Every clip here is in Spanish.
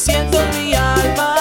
siento en mi alma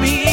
baby